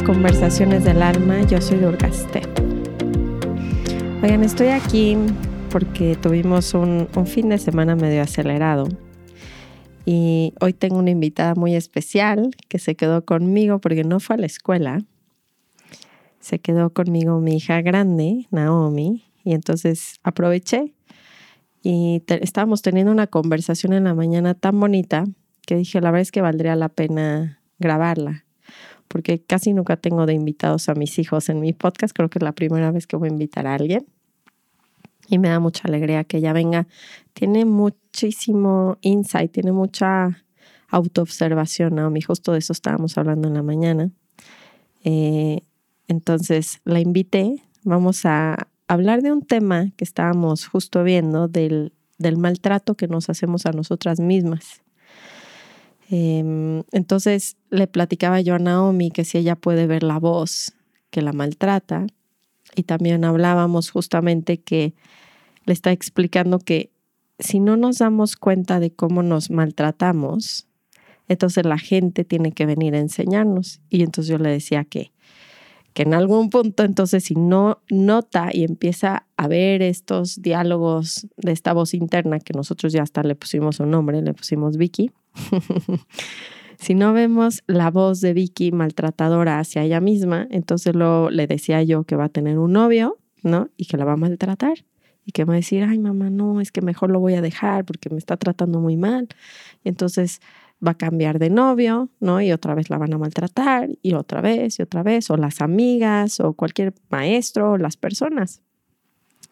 Conversaciones del Alma, yo soy Durgaste. Oigan, estoy aquí porque tuvimos un, fin de semana medio acelerado y hoy tengo una invitada muy especial que se quedó conmigo porque no fue a la escuela. Se quedó conmigo mi hija grande, Naomi, y entonces aproveché y estábamos teniendo una conversación en la mañana tan bonita que dije, la verdad es que valdría la pena grabarla porque casi nunca tengo de invitados a mis hijos en mi podcast. Creo que es la primera vez que voy a invitar a alguien. Y me da mucha alegría que ella venga. Tiene muchísimo insight, tiene mucha autoobservación, Naomi. Justo de eso estábamos hablando en la mañana. Eh, entonces la invité. Vamos a hablar de un tema que estábamos justo viendo del, del maltrato que nos hacemos a nosotras mismas. Em, entonces le platicaba yo a Naomi que si ella puede ver la voz que la maltrata y también hablábamos justamente que le está explicando que si no nos damos cuenta de cómo nos maltratamos, entonces la gente tiene que venir a enseñarnos. Y entonces yo le decía que, que en algún punto, entonces si no nota y empieza a ver estos diálogos de esta voz interna, que nosotros ya hasta le pusimos un nombre, le pusimos Vicky, si no vemos la voz de Vicky maltratadora hacia ella misma, entonces lo, le decía yo que va a tener un novio, ¿no? Y que la va a maltratar. Y que va a decir, ay mamá, no, es que mejor lo voy a dejar porque me está tratando muy mal. Y entonces va a cambiar de novio, ¿no? Y otra vez la van a maltratar, y otra vez, y otra vez, o las amigas, o cualquier maestro, o las personas.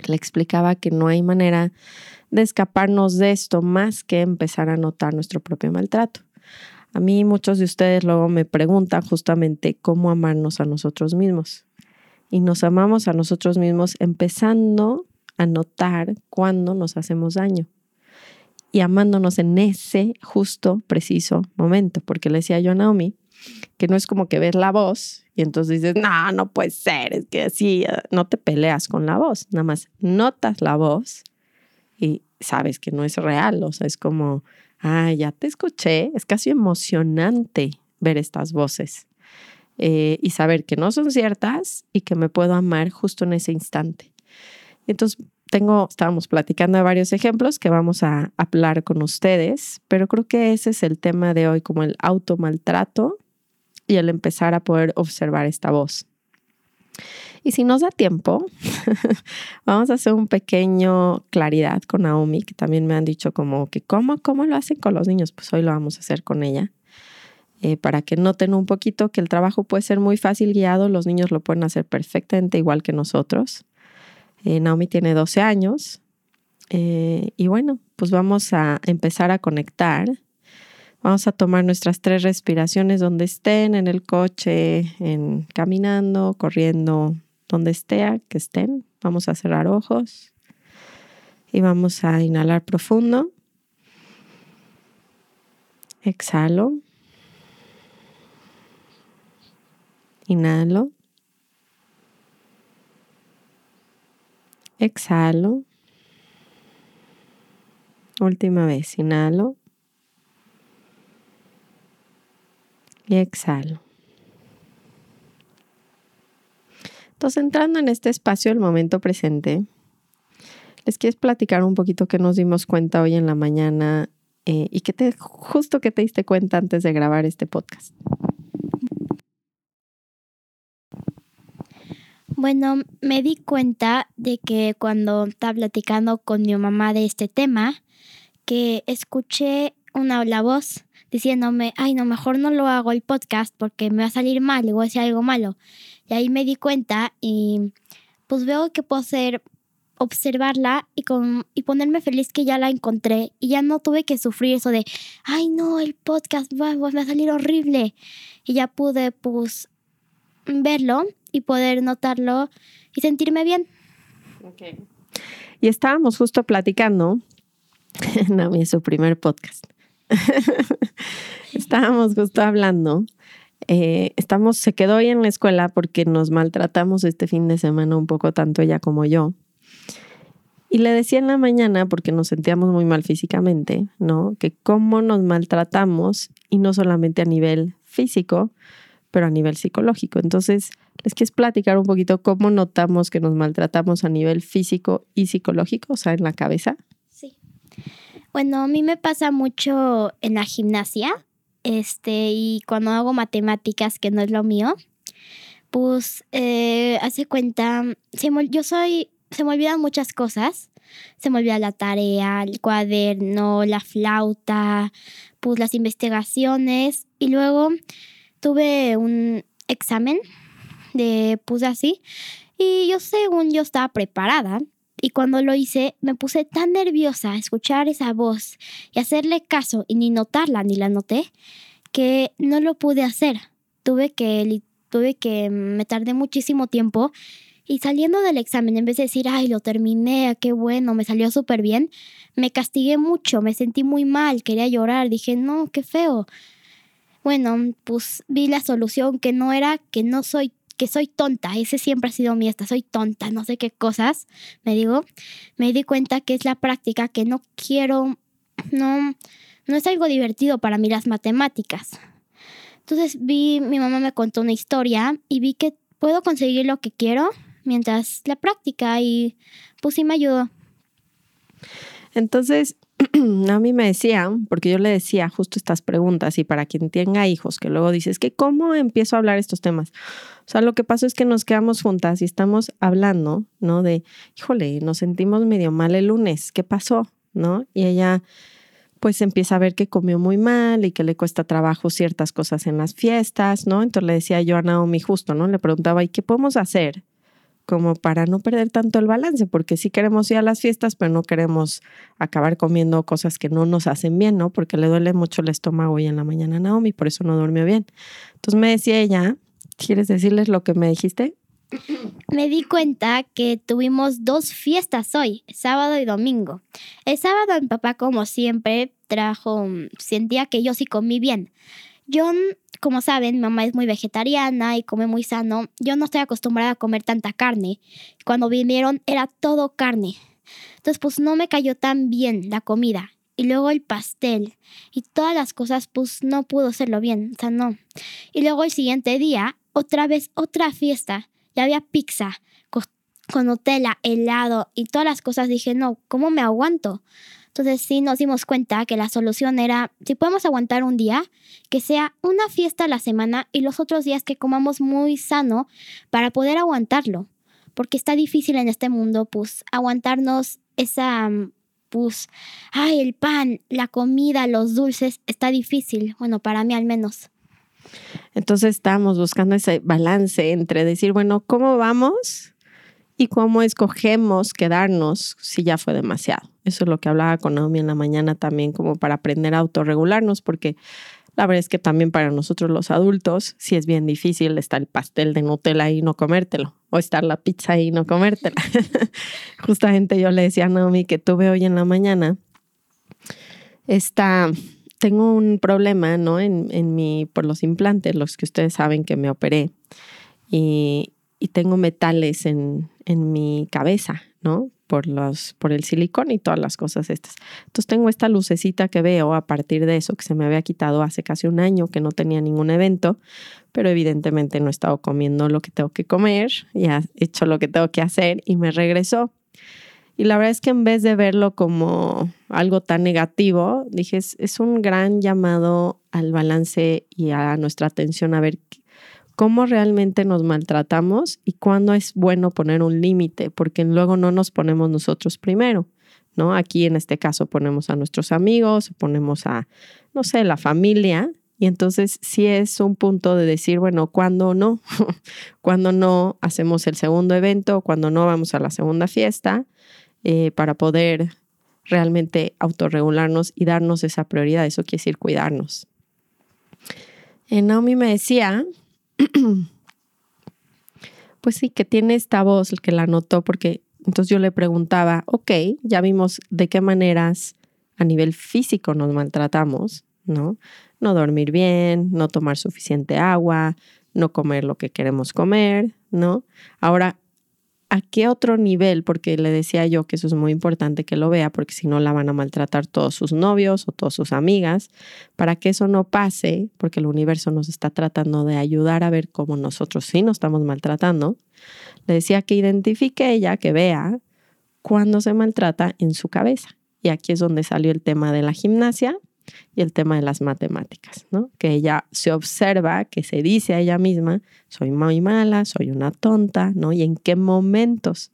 Le explicaba que no hay manera de escaparnos de esto más que empezar a notar nuestro propio maltrato. A mí muchos de ustedes luego me preguntan justamente cómo amarnos a nosotros mismos. Y nos amamos a nosotros mismos empezando a notar cuándo nos hacemos daño y amándonos en ese justo, preciso momento. Porque le decía yo a Naomi que no es como que ves la voz y entonces dices, no, no puede ser, es que así no te peleas con la voz, nada más notas la voz y sabes que no es real, o sea, es como, ah, ya te escuché, es casi emocionante ver estas voces eh, y saber que no son ciertas y que me puedo amar justo en ese instante. Entonces, tengo, estábamos platicando de varios ejemplos que vamos a hablar con ustedes, pero creo que ese es el tema de hoy, como el automaltrato y el empezar a poder observar esta voz. Y si nos da tiempo, vamos a hacer un pequeño claridad con Naomi, que también me han dicho como que cómo, cómo lo hacen con los niños. Pues hoy lo vamos a hacer con ella. Eh, para que noten un poquito que el trabajo puede ser muy fácil guiado, los niños lo pueden hacer perfectamente igual que nosotros. Eh, Naomi tiene 12 años eh, y bueno, pues vamos a empezar a conectar Vamos a tomar nuestras tres respiraciones donde estén, en el coche, en caminando, corriendo, donde esté, que estén. Vamos a cerrar ojos y vamos a inhalar profundo. Exhalo. Inhalo. Exhalo. Última vez, inhalo. Y exhalo. Entonces, entrando en este espacio del momento presente, les quiero platicar un poquito que nos dimos cuenta hoy en la mañana eh, y que te, justo que te diste cuenta antes de grabar este podcast. Bueno, me di cuenta de que cuando estaba platicando con mi mamá de este tema, que escuché una la voz diciéndome, ay, no, mejor no lo hago el podcast porque me va a salir mal y voy a decir algo malo. Y ahí me di cuenta y pues veo que puedo hacer observarla y, con, y ponerme feliz que ya la encontré y ya no tuve que sufrir eso de, ay no, el podcast va, va a salir horrible. Y ya pude pues verlo y poder notarlo y sentirme bien. Okay. Y estábamos justo platicando, no, es su primer podcast. Estábamos justo hablando. Eh, estamos, se quedó hoy en la escuela porque nos maltratamos este fin de semana un poco, tanto ella como yo. Y le decía en la mañana, porque nos sentíamos muy mal físicamente, ¿no? Que cómo nos maltratamos, y no solamente a nivel físico, pero a nivel psicológico. Entonces, les quieres platicar un poquito cómo notamos que nos maltratamos a nivel físico y psicológico, o sea, en la cabeza. Bueno, a mí me pasa mucho en la gimnasia, este, y cuando hago matemáticas, que no es lo mío, pues eh, hace cuenta, yo soy, se me olvidan muchas cosas. Se me olvida la tarea, el cuaderno, la flauta, pues las investigaciones. Y luego tuve un examen de puse así y yo según yo estaba preparada y cuando lo hice me puse tan nerviosa a escuchar esa voz y hacerle caso y ni notarla ni la noté que no lo pude hacer. Tuve que tuve que me tardé muchísimo tiempo y saliendo del examen, en vez de decir, ay, lo terminé, qué bueno, me salió súper bien, me castigué mucho, me sentí muy mal, quería llorar, dije, no, qué feo. Bueno, pues vi la solución que no era que no soy que soy tonta, ese siempre ha sido mi esta, soy tonta, no sé qué cosas, me digo, me di cuenta que es la práctica que no quiero, no, no es algo divertido para mí las matemáticas. Entonces vi, mi mamá me contó una historia y vi que puedo conseguir lo que quiero mientras la práctica y pues sí me ayudó. Entonces, a mí me decían, porque yo le decía justo estas preguntas y para quien tenga hijos, que luego dices que cómo empiezo a hablar estos temas. O sea, lo que pasó es que nos quedamos juntas y estamos hablando, ¿no? De, híjole, nos sentimos medio mal el lunes, ¿qué pasó? ¿No? Y ella pues empieza a ver que comió muy mal y que le cuesta trabajo ciertas cosas en las fiestas, ¿no? Entonces le decía yo a Naomi justo, ¿no? Le preguntaba, ¿y qué podemos hacer? Como para no perder tanto el balance, porque sí queremos ir a las fiestas, pero no queremos acabar comiendo cosas que no nos hacen bien, ¿no? Porque le duele mucho el estómago hoy en la mañana a Naomi, por eso no durmió bien. Entonces me decía ella, ¿quieres decirles lo que me dijiste? Me di cuenta que tuvimos dos fiestas hoy, sábado y domingo. El sábado mi papá, como siempre, trajo, sentía que yo sí comí bien. Yo como saben, mamá es muy vegetariana y come muy sano. Yo no estoy acostumbrada a comer tanta carne. Cuando vinieron era todo carne. Entonces, pues no me cayó tan bien la comida. Y luego el pastel y todas las cosas, pues no pudo hacerlo bien. O sea, no. Y luego el siguiente día, otra vez, otra fiesta. Ya había pizza con Nutella, helado y todas las cosas. Dije, no, ¿cómo me aguanto? Entonces sí nos dimos cuenta que la solución era, si podemos aguantar un día, que sea una fiesta a la semana y los otros días que comamos muy sano para poder aguantarlo. Porque está difícil en este mundo, pues, aguantarnos esa, pues, ay, el pan, la comida, los dulces, está difícil. Bueno, para mí al menos. Entonces estamos buscando ese balance entre decir, bueno, ¿cómo vamos? y cómo escogemos quedarnos si ya fue demasiado. Eso es lo que hablaba con Naomi en la mañana también, como para aprender a autorregularnos, porque la verdad es que también para nosotros los adultos sí es bien difícil estar el pastel de Nutella y no comértelo, o estar la pizza y no comértela. Justamente yo le decía a Naomi que tuve hoy en la mañana, está, tengo un problema, ¿no? En, en mi, por los implantes, los que ustedes saben que me operé, y, y tengo metales en, en mi cabeza, ¿no? Por, los, por el silicón y todas las cosas estas. Entonces tengo esta lucecita que veo a partir de eso que se me había quitado hace casi un año que no tenía ningún evento, pero evidentemente no he estado comiendo lo que tengo que comer, ya he hecho lo que tengo que hacer y me regresó. Y la verdad es que en vez de verlo como algo tan negativo, dije, es, es un gran llamado al balance y a nuestra atención a ver cómo realmente nos maltratamos y cuándo es bueno poner un límite, porque luego no nos ponemos nosotros primero, ¿no? Aquí en este caso ponemos a nuestros amigos, ponemos a, no sé, la familia, y entonces sí es un punto de decir, bueno, ¿cuándo no? ¿Cuándo no hacemos el segundo evento? ¿Cuándo no vamos a la segunda fiesta? Eh, para poder realmente autorregularnos y darnos esa prioridad. Eso quiere decir cuidarnos. Eh, Naomi me decía pues sí, que tiene esta voz, el que la notó, porque entonces yo le preguntaba, ok, ya vimos de qué maneras a nivel físico nos maltratamos, ¿no? No dormir bien, no tomar suficiente agua, no comer lo que queremos comer, ¿no? Ahora, a qué otro nivel, porque le decía yo que eso es muy importante que lo vea, porque si no la van a maltratar todos sus novios o todas sus amigas, para que eso no pase, porque el universo nos está tratando de ayudar a ver cómo nosotros sí nos estamos maltratando, le decía que identifique ella, que vea cuándo se maltrata en su cabeza. Y aquí es donde salió el tema de la gimnasia y el tema de las matemáticas, ¿no? Que ella se observa, que se dice a ella misma, soy muy mala, soy una tonta, ¿no? Y en qué momentos.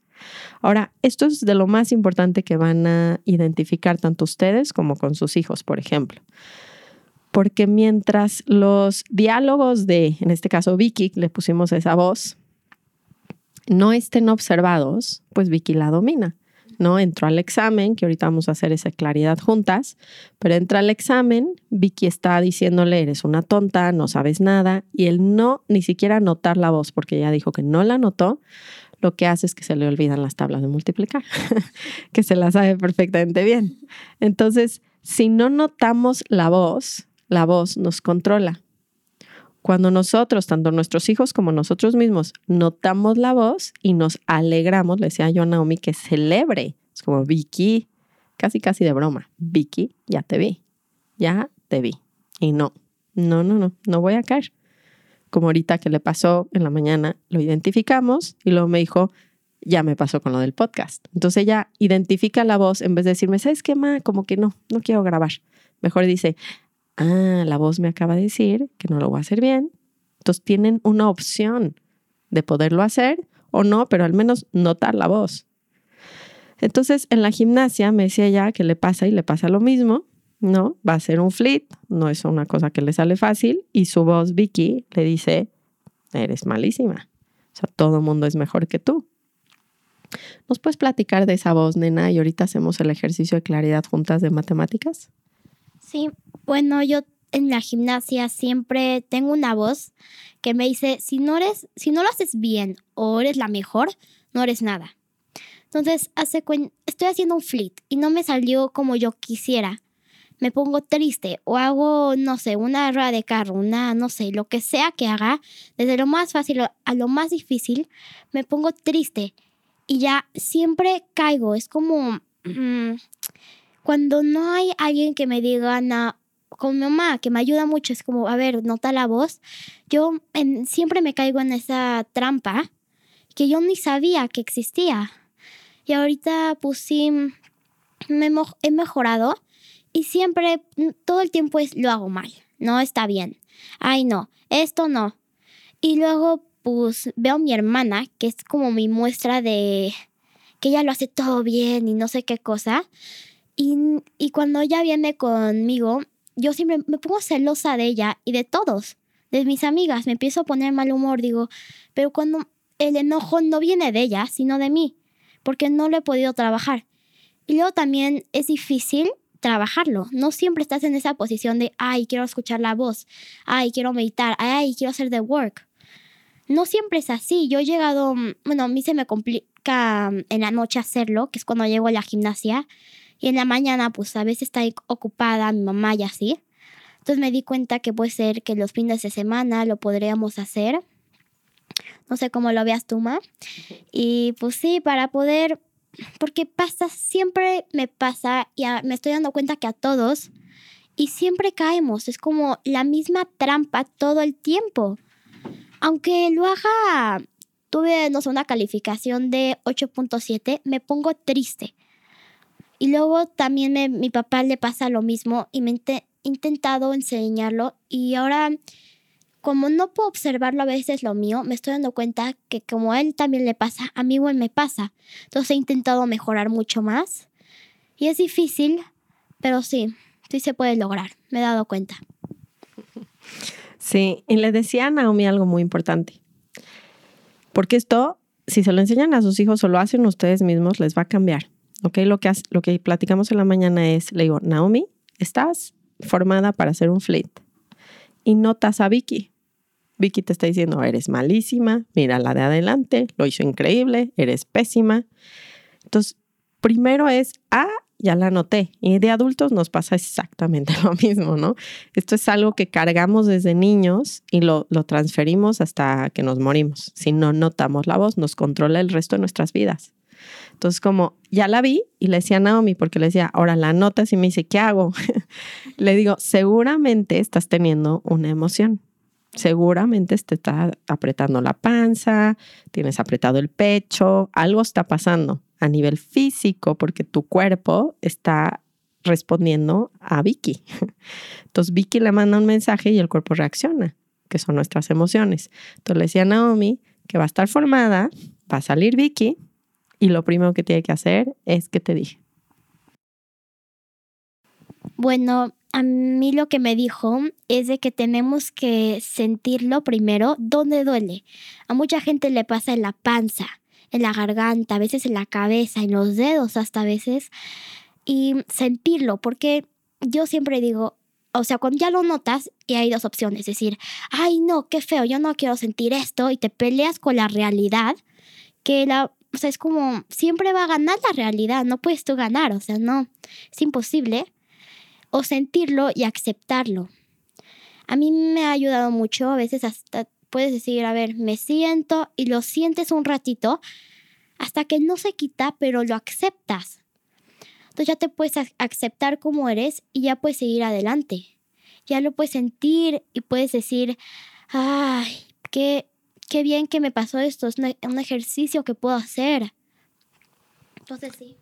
Ahora, esto es de lo más importante que van a identificar tanto ustedes como con sus hijos, por ejemplo. Porque mientras los diálogos de, en este caso Vicky, le pusimos esa voz, no estén observados, pues Vicky la domina. ¿No? Entró al examen, que ahorita vamos a hacer esa claridad juntas, pero entra al examen, Vicky está diciéndole, eres una tonta, no sabes nada, y él no, ni siquiera notar la voz, porque ella dijo que no la notó, lo que hace es que se le olvidan las tablas de multiplicar, que se las sabe perfectamente bien. Entonces, si no notamos la voz, la voz nos controla. Cuando nosotros, tanto nuestros hijos como nosotros mismos, notamos la voz y nos alegramos, le decía yo a Naomi que celebre. Es como Vicky, casi casi de broma. Vicky, ya te vi, ya te vi. Y no, no, no, no, no voy a caer. Como ahorita que le pasó en la mañana, lo identificamos y luego me dijo, ya me pasó con lo del podcast. Entonces ella identifica la voz en vez de decirme, ¿sabes qué, ma? Como que no, no quiero grabar. Mejor dice, ah, la voz me acaba de decir que no lo voy a hacer bien. Entonces tienen una opción de poderlo hacer o no, pero al menos notar la voz. Entonces en la gimnasia me decía ella que le pasa y le pasa lo mismo, ¿no? Va a ser un flit, no es una cosa que le sale fácil y su voz Vicky le dice, eres malísima. O sea, todo mundo es mejor que tú. ¿Nos puedes platicar de esa voz, nena? Y ahorita hacemos el ejercicio de claridad juntas de matemáticas. Sí, bueno, yo en la gimnasia siempre tengo una voz que me dice, si no eres, si no lo haces bien o eres la mejor, no eres nada. Entonces, hace estoy haciendo un flit y no me salió como yo quisiera. Me pongo triste o hago, no sé, una rueda de carro, una, no sé, lo que sea que haga, desde lo más fácil a lo más difícil, me pongo triste y ya siempre caigo. Es como, mm, cuando no hay alguien que me diga, nada, con mi mamá, que me ayuda mucho, es como, a ver, nota la voz, yo siempre me caigo en esa trampa que yo ni sabía que existía. Y ahorita pues sí, me he mejorado y siempre, mm, todo el tiempo es, lo hago mal, no está bien. Ay, no, esto no. Y luego pues veo a mi hermana, que es como mi muestra de que ella lo hace todo bien y no sé qué cosa. Y, cuando ella viene conmigo, yo siempre me pongo celosa de ella y de todos, de mis amigas. Me empiezo a poner mal humor, digo, pero cuando el enojo no viene de ella, sino de mí, porque no lo he podido trabajar. Y luego también es difícil trabajarlo. No siempre estás en esa posición de, ay, quiero escuchar la voz, ay, quiero meditar, ay, quiero hacer the work. No siempre es así. Yo he llegado, bueno, a mí se me complica en la noche hacerlo, que es cuando llego a la gimnasia. Y en la mañana, pues a veces está ocupada mi mamá y así. Entonces me di cuenta que puede ser que los fines de semana lo podríamos hacer. No sé cómo lo veas tú, Ma. Y pues sí, para poder, porque pasa, siempre me pasa y me estoy dando cuenta que a todos, y siempre caemos, es como la misma trampa todo el tiempo. Aunque lo haga, tuve, no sé, una calificación de 8.7, me pongo triste y luego también mi papá le pasa lo mismo y me he intentado enseñarlo y ahora como no puedo observarlo a veces lo mío, me estoy dando cuenta que como a él también le pasa, a mí igual me pasa. Entonces he intentado mejorar mucho más y es difícil, pero sí, sí se puede lograr, me he dado cuenta. Sí, y le decía a Naomi algo muy importante, porque esto, si se lo enseñan a sus hijos o lo hacen ustedes mismos, les va a cambiar. Lo que, platicamos en la mañana es, le digo, Naomi, estás formada para hacer un flit y notas a Vicky. Vicky te está diciendo, eres malísima, mira la de adelante, lo hizo increíble, eres pésima. Entonces, primero es a ya la noté. Y de adultos nos pasa exactamente lo mismo, ¿no? Esto es algo que cargamos desde niños y lo, lo transferimos hasta que nos morimos. Si no notamos la voz, nos controla el resto de nuestras vidas. Entonces, como ya la vi y le decía a Naomi, porque le decía, ahora la notas y me dice, ¿qué hago? le digo, seguramente estás teniendo una emoción. Seguramente te está apretando la panza, tienes apretado el pecho, algo está pasando a nivel físico porque tu cuerpo está respondiendo a Vicky. Entonces Vicky le manda un mensaje y el cuerpo reacciona, que son nuestras emociones. Entonces le decía a Naomi que va a estar formada, va a salir Vicky y lo primero que tiene que hacer es que te dije. Bueno, a mí lo que me dijo es de que tenemos que sentirlo primero donde duele. A mucha gente le pasa en la panza, en la garganta, a veces en la cabeza, en los dedos hasta a veces. Y sentirlo, porque yo siempre digo, o sea, cuando ya lo notas y hay dos opciones, es decir, ay no, qué feo, yo no quiero sentir esto y te peleas con la realidad, que la, o sea, es como, siempre va a ganar la realidad, no puedes tú ganar, o sea, no, es imposible o sentirlo y aceptarlo. A mí me ha ayudado mucho, a veces hasta puedes decir, a ver, me siento y lo sientes un ratito hasta que no se quita, pero lo aceptas. Entonces ya te puedes aceptar como eres y ya puedes seguir adelante. Ya lo puedes sentir y puedes decir, ay, qué, qué bien que me pasó esto, es un ejercicio que puedo hacer. Entonces sí.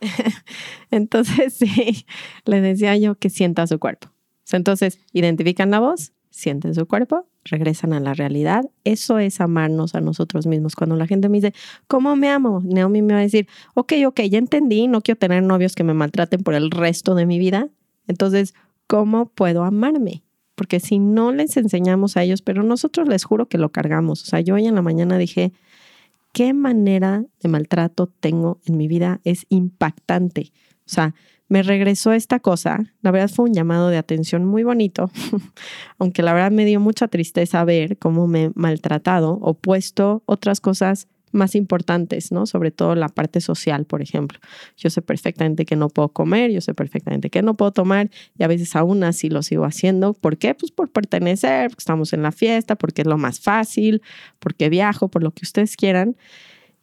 Entonces, sí, le decía yo que sienta su cuerpo. Entonces, identifican la voz, sienten su cuerpo, regresan a la realidad. Eso es amarnos a nosotros mismos. Cuando la gente me dice, ¿cómo me amo? Naomi me va a decir, ok, ok, ya entendí, no quiero tener novios que me maltraten por el resto de mi vida. Entonces, ¿cómo puedo amarme? Porque si no les enseñamos a ellos, pero nosotros les juro que lo cargamos. O sea, yo hoy en la mañana dije, qué manera de maltrato tengo en mi vida es impactante. O sea, me regresó esta cosa. La verdad fue un llamado de atención muy bonito, aunque la verdad me dio mucha tristeza ver cómo me he maltratado o puesto otras cosas más importantes, ¿no? Sobre todo la parte social, por ejemplo. Yo sé perfectamente que no puedo comer, yo sé perfectamente que no puedo tomar y a veces aún así lo sigo haciendo. ¿Por qué? Pues por pertenecer, porque estamos en la fiesta, porque es lo más fácil, porque viajo, por lo que ustedes quieran.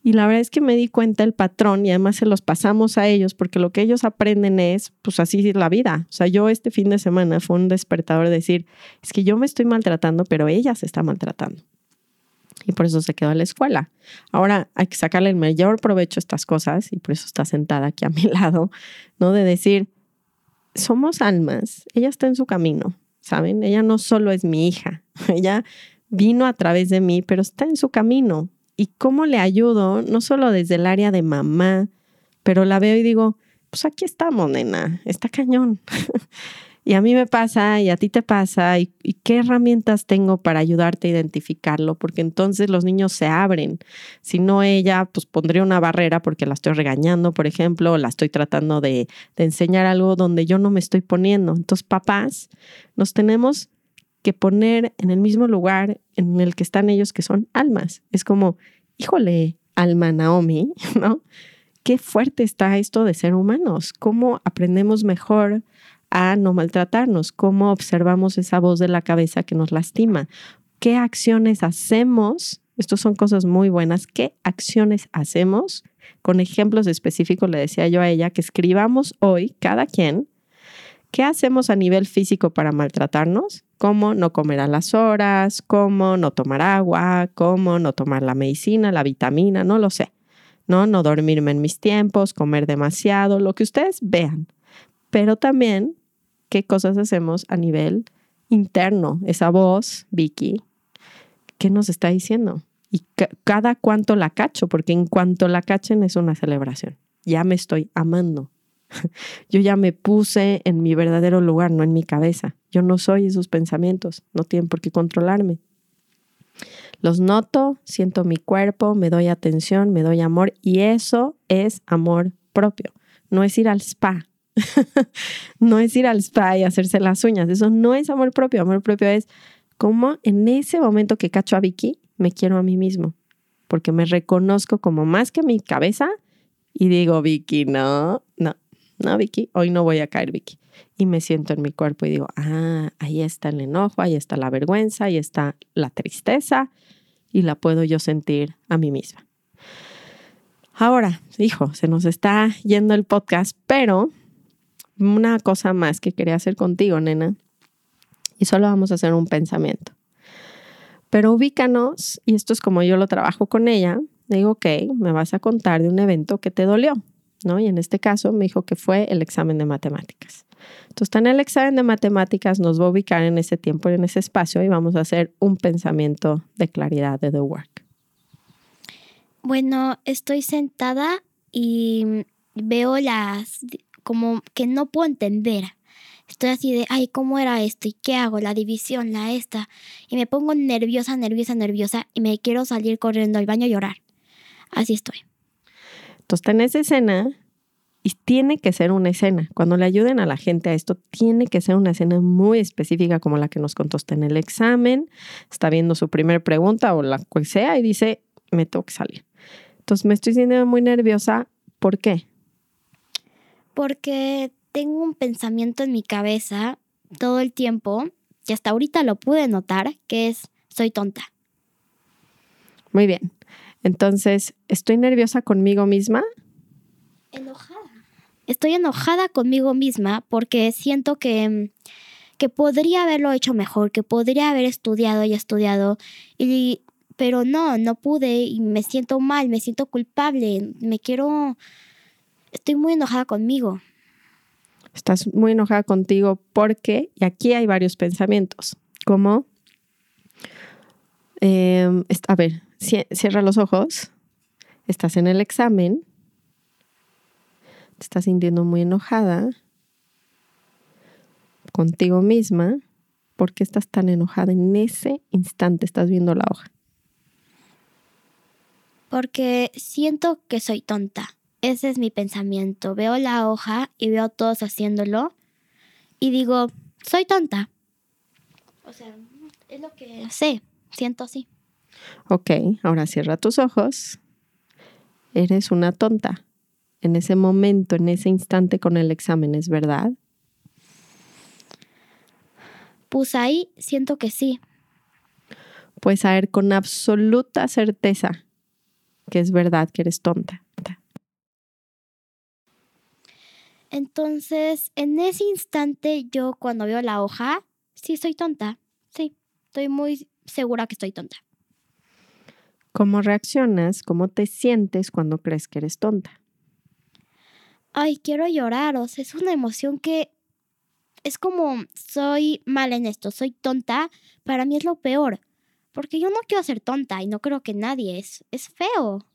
Y la verdad es que me di cuenta el patrón y además se los pasamos a ellos porque lo que ellos aprenden es, pues así es la vida. O sea, yo este fin de semana fue un despertador de decir, es que yo me estoy maltratando, pero ella se está maltratando y por eso se quedó en la escuela. Ahora hay que sacarle el mayor provecho a estas cosas y por eso está sentada aquí a mi lado, ¿no? De decir, somos almas, ella está en su camino, ¿saben? Ella no solo es mi hija, ella vino a través de mí, pero está en su camino. ¿Y cómo le ayudo? No solo desde el área de mamá, pero la veo y digo, pues aquí estamos, nena, está cañón. Y a mí me pasa y a ti te pasa y, qué herramientas tengo para ayudarte a identificarlo, porque entonces los niños se abren. Si no ella, pues pondría una barrera porque la estoy regañando, por ejemplo, o la estoy tratando de, de enseñar algo donde yo no me estoy poniendo. Entonces, papás, nos tenemos que poner en el mismo lugar en el que están ellos, que son almas. Es como, híjole, alma Naomi, ¿no? Qué fuerte está esto de ser humanos, cómo aprendemos mejor a no maltratarnos, cómo observamos esa voz de la cabeza que nos lastima, qué acciones hacemos, estas son cosas muy buenas, qué acciones hacemos, con ejemplos específicos le decía yo a ella que escribamos hoy, cada quien, qué hacemos a nivel físico para maltratarnos, cómo no comer a las horas, cómo no tomar agua, cómo no tomar la medicina, la vitamina, no lo sé. No, no dormirme en mis tiempos, comer demasiado, lo que ustedes vean. Pero también qué cosas hacemos a nivel interno, esa voz, Vicky, ¿qué nos está diciendo? Y cada cuánto la cacho, porque en cuanto la cachen es una celebración. Ya me estoy amando. Yo ya me puse en mi verdadero lugar, no en mi cabeza. Yo no soy esos pensamientos, no tienen por qué controlarme. Los noto, siento mi cuerpo, me doy atención, me doy amor y eso es amor propio. No es ir al spa, no es ir al spa y hacerse las uñas. Eso no es amor propio. Amor propio es como en ese momento que cacho a Vicky, me quiero a mí mismo. Porque me reconozco como más que mi cabeza y digo, Vicky, no, no, no, Vicky, hoy no voy a caer, Vicky. Y me siento en mi cuerpo y digo, ah, ahí está el enojo, ahí está la vergüenza, ahí está la tristeza y la puedo yo sentir a mí misma. Ahora, hijo, se nos está yendo el podcast, pero una cosa más que quería hacer contigo, nena, y solo vamos a hacer un pensamiento. Pero ubícanos, y esto es como yo lo trabajo con ella, digo, ok, me vas a contar de un evento que te dolió, ¿no? Y en este caso me dijo que fue el examen de matemáticas. Entonces, en el examen de matemáticas nos va a ubicar en ese tiempo, en ese espacio, y vamos a hacer un pensamiento de claridad de The Work. Bueno, estoy sentada y veo las como que no puedo entender. Estoy así de, ay, ¿cómo era esto? ¿Y qué hago? La división, la esta. Y me pongo nerviosa, nerviosa, nerviosa y me quiero salir corriendo al baño a llorar. Así estoy. Entonces, en esa escena, y tiene que ser una escena. Cuando le ayuden a la gente a esto, tiene que ser una escena muy específica como la que nos contó usted en el examen. Está viendo su primera pregunta o la cual sea y dice, me tengo que salir. Entonces, me estoy sintiendo muy nerviosa. ¿Por qué? Porque tengo un pensamiento en mi cabeza todo el tiempo, y hasta ahorita lo pude notar, que es, soy tonta. Muy bien. Entonces, ¿estoy nerviosa conmigo misma? Enojada. Estoy enojada conmigo misma porque siento que, que podría haberlo hecho mejor, que podría haber estudiado y estudiado, y, pero no, no pude y me siento mal, me siento culpable, me quiero estoy muy enojada conmigo. Estás muy enojada contigo porque, y aquí hay varios pensamientos, como, em, a ver, cierra los ojos, estás en el examen, te estás sintiendo muy enojada contigo misma, ¿por qué estás tan enojada en ese instante? Estás viendo la hoja. Porque siento que soy tonta. Ese es mi pensamiento. Veo la hoja y veo a todos haciéndolo y digo, soy tonta. O sea, es lo que sé, siento así. Ok, ahora cierra tus ojos. Eres una tonta. En ese momento, en ese instante con el examen, ¿es verdad? Pues ahí siento que sí. Pues saber con absoluta certeza que es verdad que eres tonta. Entonces, en ese instante, yo cuando veo la hoja, sí soy tonta. Sí, estoy muy segura que estoy tonta. ¿Cómo reaccionas? ¿Cómo te sientes cuando crees que eres tonta? Ay, quiero llorar. O sea, es una emoción que es como soy mal en esto, soy tonta. Para mí es lo peor. Porque yo no quiero ser tonta y no creo que nadie es. Es feo.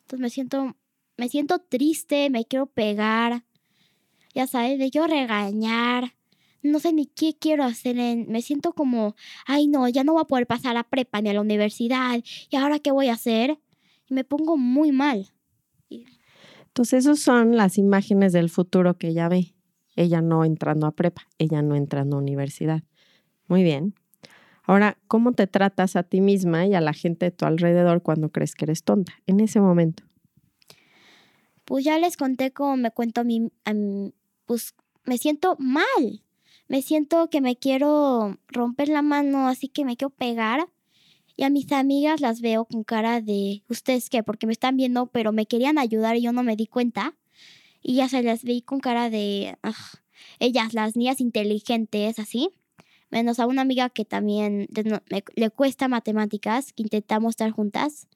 Entonces me siento me siento triste, me quiero pegar, ya sabes, me quiero regañar, no sé ni qué quiero hacer, me siento como, ay no, ya no voy a poder pasar a prepa ni a la universidad, y ahora qué voy a hacer, y me pongo muy mal. Entonces, esas son las imágenes del futuro que ella ve. Ella no entrando a prepa, ella no entrando a universidad. Muy bien. Ahora, ¿cómo te tratas a ti misma y a la gente de tu alrededor cuando crees que eres tonta? En ese momento pues ya les conté cómo me cuento a mí, pues me siento mal. Me siento que me quiero romper la mano, así que me quiero pegar. Y a mis amigas las veo con cara de, ¿ustedes qué? Porque me están viendo, pero me querían ayudar y yo no me di cuenta. Y ya se las vi con cara de, ellas, las niñas inteligentes, así. Menos a una amiga que también le cuesta matemáticas, que intentamos estar juntas.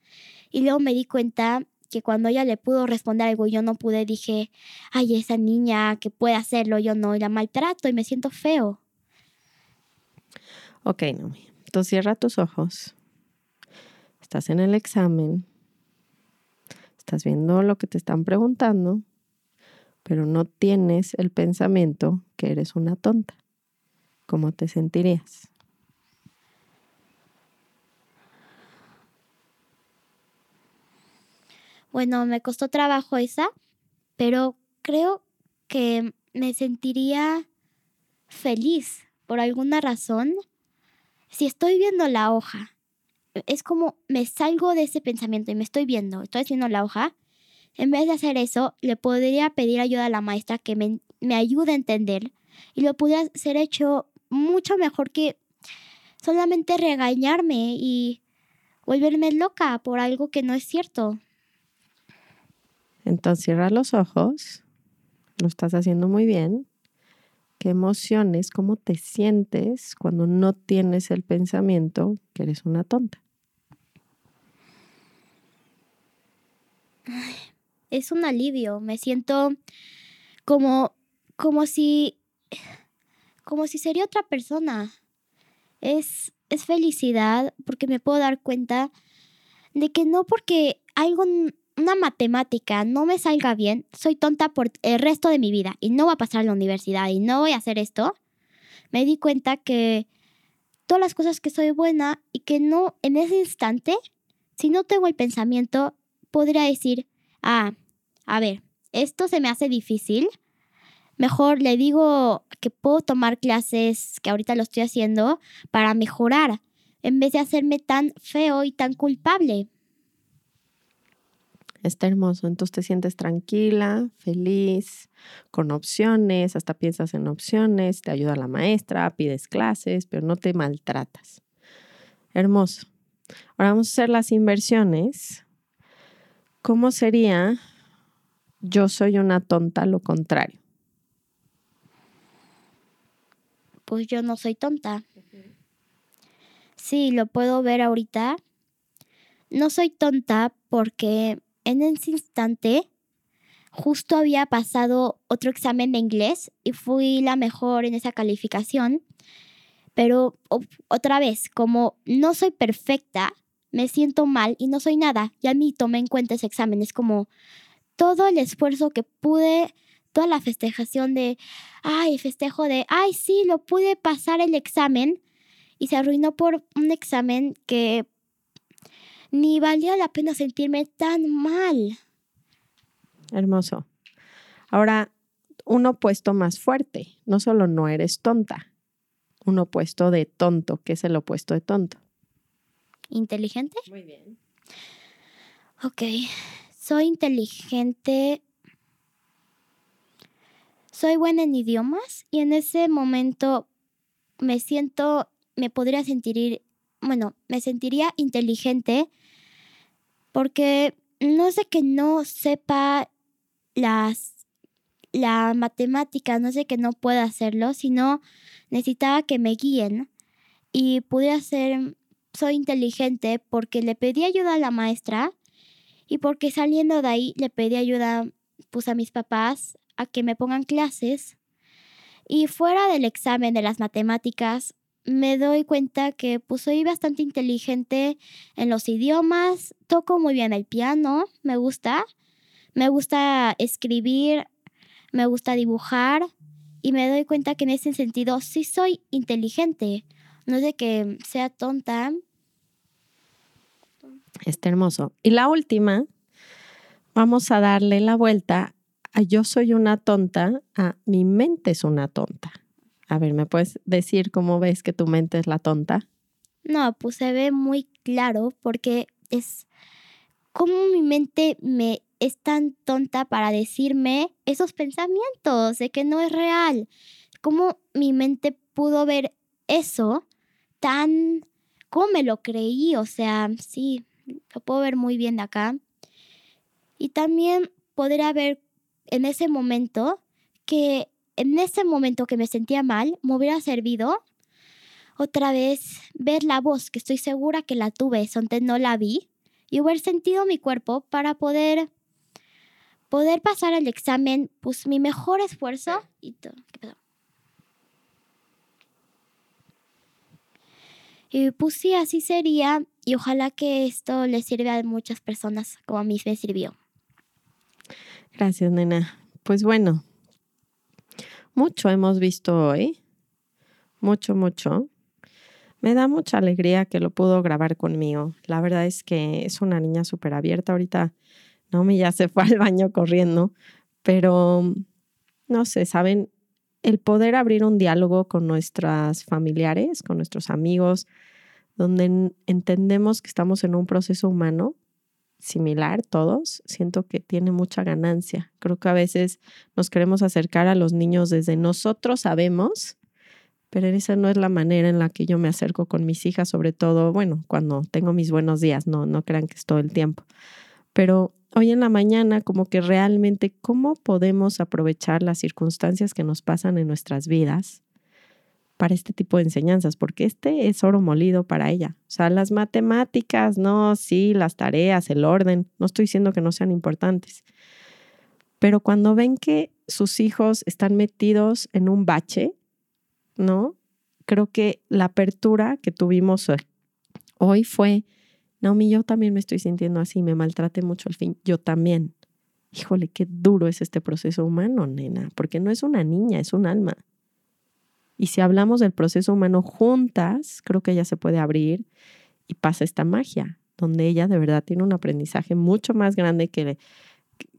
Y luego me di cuenta que cuando ella le pudo responder algo y yo no pude, dije, ay, esa niña que puede hacerlo, yo no, y la maltrato y me siento feo. Ok, Nomi. Entonces cierra tus ojos. Estás en el examen. Estás viendo lo que te están preguntando, pero no tienes el pensamiento que eres una tonta. ¿Cómo te sentirías? Bueno, me costó trabajo esa, pero creo que me sentiría feliz por alguna razón si estoy viendo la hoja. Es como me salgo de ese pensamiento y me estoy viendo, estoy haciendo la hoja. en vez de hacer eso, le podría pedir ayuda a la maestra que me, me ayude a entender y lo pudiera ser hecho mucho mejor que solamente regañarme y volverme loca por algo que no es cierto. Entonces cierra los ojos, lo estás haciendo muy bien. ¿Qué emociones, cómo te sientes cuando no tienes el pensamiento que eres una tonta? Es un alivio, me siento como como si como si sería otra persona. Es es felicidad porque me puedo dar cuenta de que no porque algo una matemática no me salga bien, soy tonta por el resto de mi vida y no voy a pasar a la universidad y no voy a hacer esto, me di cuenta que todas las cosas que soy buena y que no en ese instante, si no tengo el pensamiento, podría decir, ah, a ver, esto se me hace difícil, mejor le digo que puedo tomar clases, que ahorita lo estoy haciendo, para mejorar, en vez de hacerme tan feo y tan culpable. Está hermoso, entonces te sientes tranquila, feliz, con opciones, hasta piensas en opciones, te ayuda la maestra, pides clases, pero no te maltratas. Hermoso. Ahora vamos a hacer las inversiones. ¿Cómo sería yo soy una tonta lo contrario? Pues yo no soy tonta. Sí, lo puedo ver ahorita. No soy tonta porque en ese instante justo había pasado otro examen de inglés y fui la mejor en esa calificación. Pero otra vez, como no soy perfecta, me siento mal y no soy nada. Ya ni tomé en cuenta ese examen. Es como todo el esfuerzo que pude, toda la festejación de, ay, festejo de, ay, sí, lo pude pasar el examen. Y se arruinó por un examen que ni valía la pena sentirme tan mal. Hermoso. Ahora, un opuesto más fuerte. No solo no eres tonta, un opuesto de tonto. ¿Qué es el opuesto de tonto? ¿Inteligente? Muy bien. Ok. Soy inteligente. Soy buena en idiomas y en ese momento me siento, me podría sentir bueno, me sentiría inteligente porque no sé que no sepa las, la matemática, no sé que no pueda hacerlo, sino necesitaba que me guíen y pudiera ser, soy inteligente porque le pedí ayuda a la maestra y porque saliendo de ahí le pedí ayuda pues a mis papás a que me pongan clases. Y fuera del examen de las matemáticas me doy cuenta que pues soy bastante inteligente en los idiomas, toco muy bien el piano, me gusta, me gusta escribir, me gusta dibujar y me doy cuenta que en ese sentido sí soy inteligente, no es de que sea tonta. Está hermoso. Y la última, vamos a darle la vuelta a yo soy una tonta a mi mente es una tonta. A ver, ¿me puedes decir cómo ves que tu mente es la tonta? No, pues se ve muy claro porque es como mi mente me es tan tonta para decirme esos pensamientos de que no es real. ¿Cómo mi mente pudo ver eso tan... ¿Cómo me lo creí? O sea, sí, lo puedo ver muy bien de acá. Y también podría ver en ese momento que en ese momento que me sentía mal, me hubiera servido otra vez ver la voz, que estoy segura que la tuve, donde no la vi, y hubiera sentido mi cuerpo para poder poder pasar el examen, pues mi mejor esfuerzo y todo. Y pues sí, así sería. Y ojalá que esto le sirva a muchas personas como a mí me sirvió. Gracias, nena. Pues bueno, mucho hemos visto hoy, mucho, mucho. Me da mucha alegría que lo pudo grabar conmigo. La verdad es que es una niña súper abierta. Ahorita me ya se fue al baño corriendo, pero no sé, saben, el poder abrir un diálogo con nuestras familiares, con nuestros amigos, donde entendemos que estamos en un proceso humano similar todos, siento que tiene mucha ganancia. Creo que a veces nos queremos acercar a los niños desde nosotros sabemos, pero esa no es la manera en la que yo me acerco con mis hijas, sobre todo, bueno, cuando tengo mis buenos días, no, no crean que es todo el tiempo. Pero hoy en la mañana, como que realmente, ¿cómo podemos aprovechar las circunstancias que nos pasan en nuestras vidas para este tipo de enseñanzas, porque este es oro molido para ella. O sea, las matemáticas, no, sí, las tareas, el orden, no estoy diciendo que no sean importantes, pero cuando ven que sus hijos están metidos en un bache, ¿no? Creo que la apertura que tuvimos hoy fue, Naomi, yo también me estoy sintiendo así, me maltrate mucho al fin, yo también. Híjole, qué duro es este proceso humano, nena, porque no es una niña, es un alma. Y si hablamos del proceso humano juntas, creo que ella se puede abrir y pasa esta magia, donde ella de verdad tiene un aprendizaje mucho más grande que,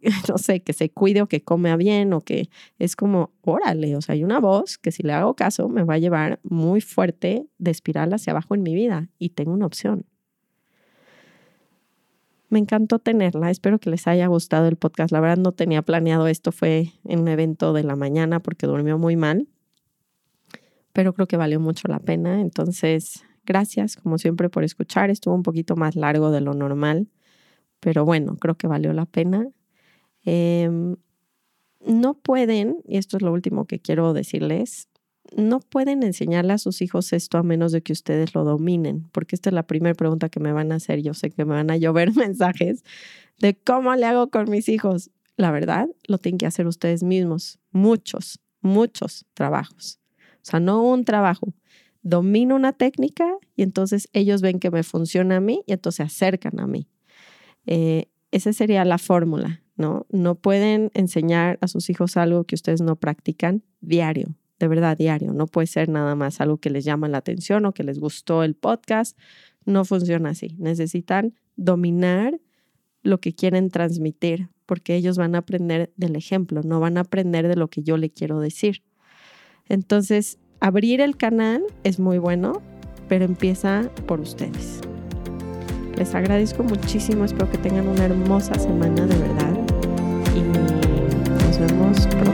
no sé, que se cuide o que come bien o que es como, órale, o sea, hay una voz que si le hago caso me va a llevar muy fuerte de espiral hacia abajo en mi vida y tengo una opción. Me encantó tenerla, espero que les haya gustado el podcast. La verdad no tenía planeado esto, fue en un evento de la mañana porque durmió muy mal pero creo que valió mucho la pena. Entonces, gracias como siempre por escuchar. Estuvo un poquito más largo de lo normal, pero bueno, creo que valió la pena. Em, no pueden, y esto es lo último que quiero decirles, no pueden enseñarle a sus hijos esto a menos de que ustedes lo dominen, porque esta es la primera pregunta que me van a hacer. Yo sé que me van a llover mensajes de cómo le hago con mis hijos. La verdad, lo tienen que hacer ustedes mismos, muchos, muchos trabajos. Sea, no un trabajo. Domino una técnica y entonces ellos ven que me funciona a mí y entonces se acercan a mí. Eh, esa sería la fórmula, ¿no? No pueden enseñar a sus hijos algo que ustedes no practican diario, de verdad, diario. No puede ser nada más algo que les llama la atención o que les gustó el podcast. No funciona así. Necesitan dominar lo que quieren transmitir, porque ellos van a aprender del ejemplo, no van a aprender de lo que yo le quiero decir. Entonces, abrir el canal es muy bueno, pero empieza por ustedes. Les agradezco muchísimo, espero que tengan una hermosa semana de verdad y nos vemos pronto.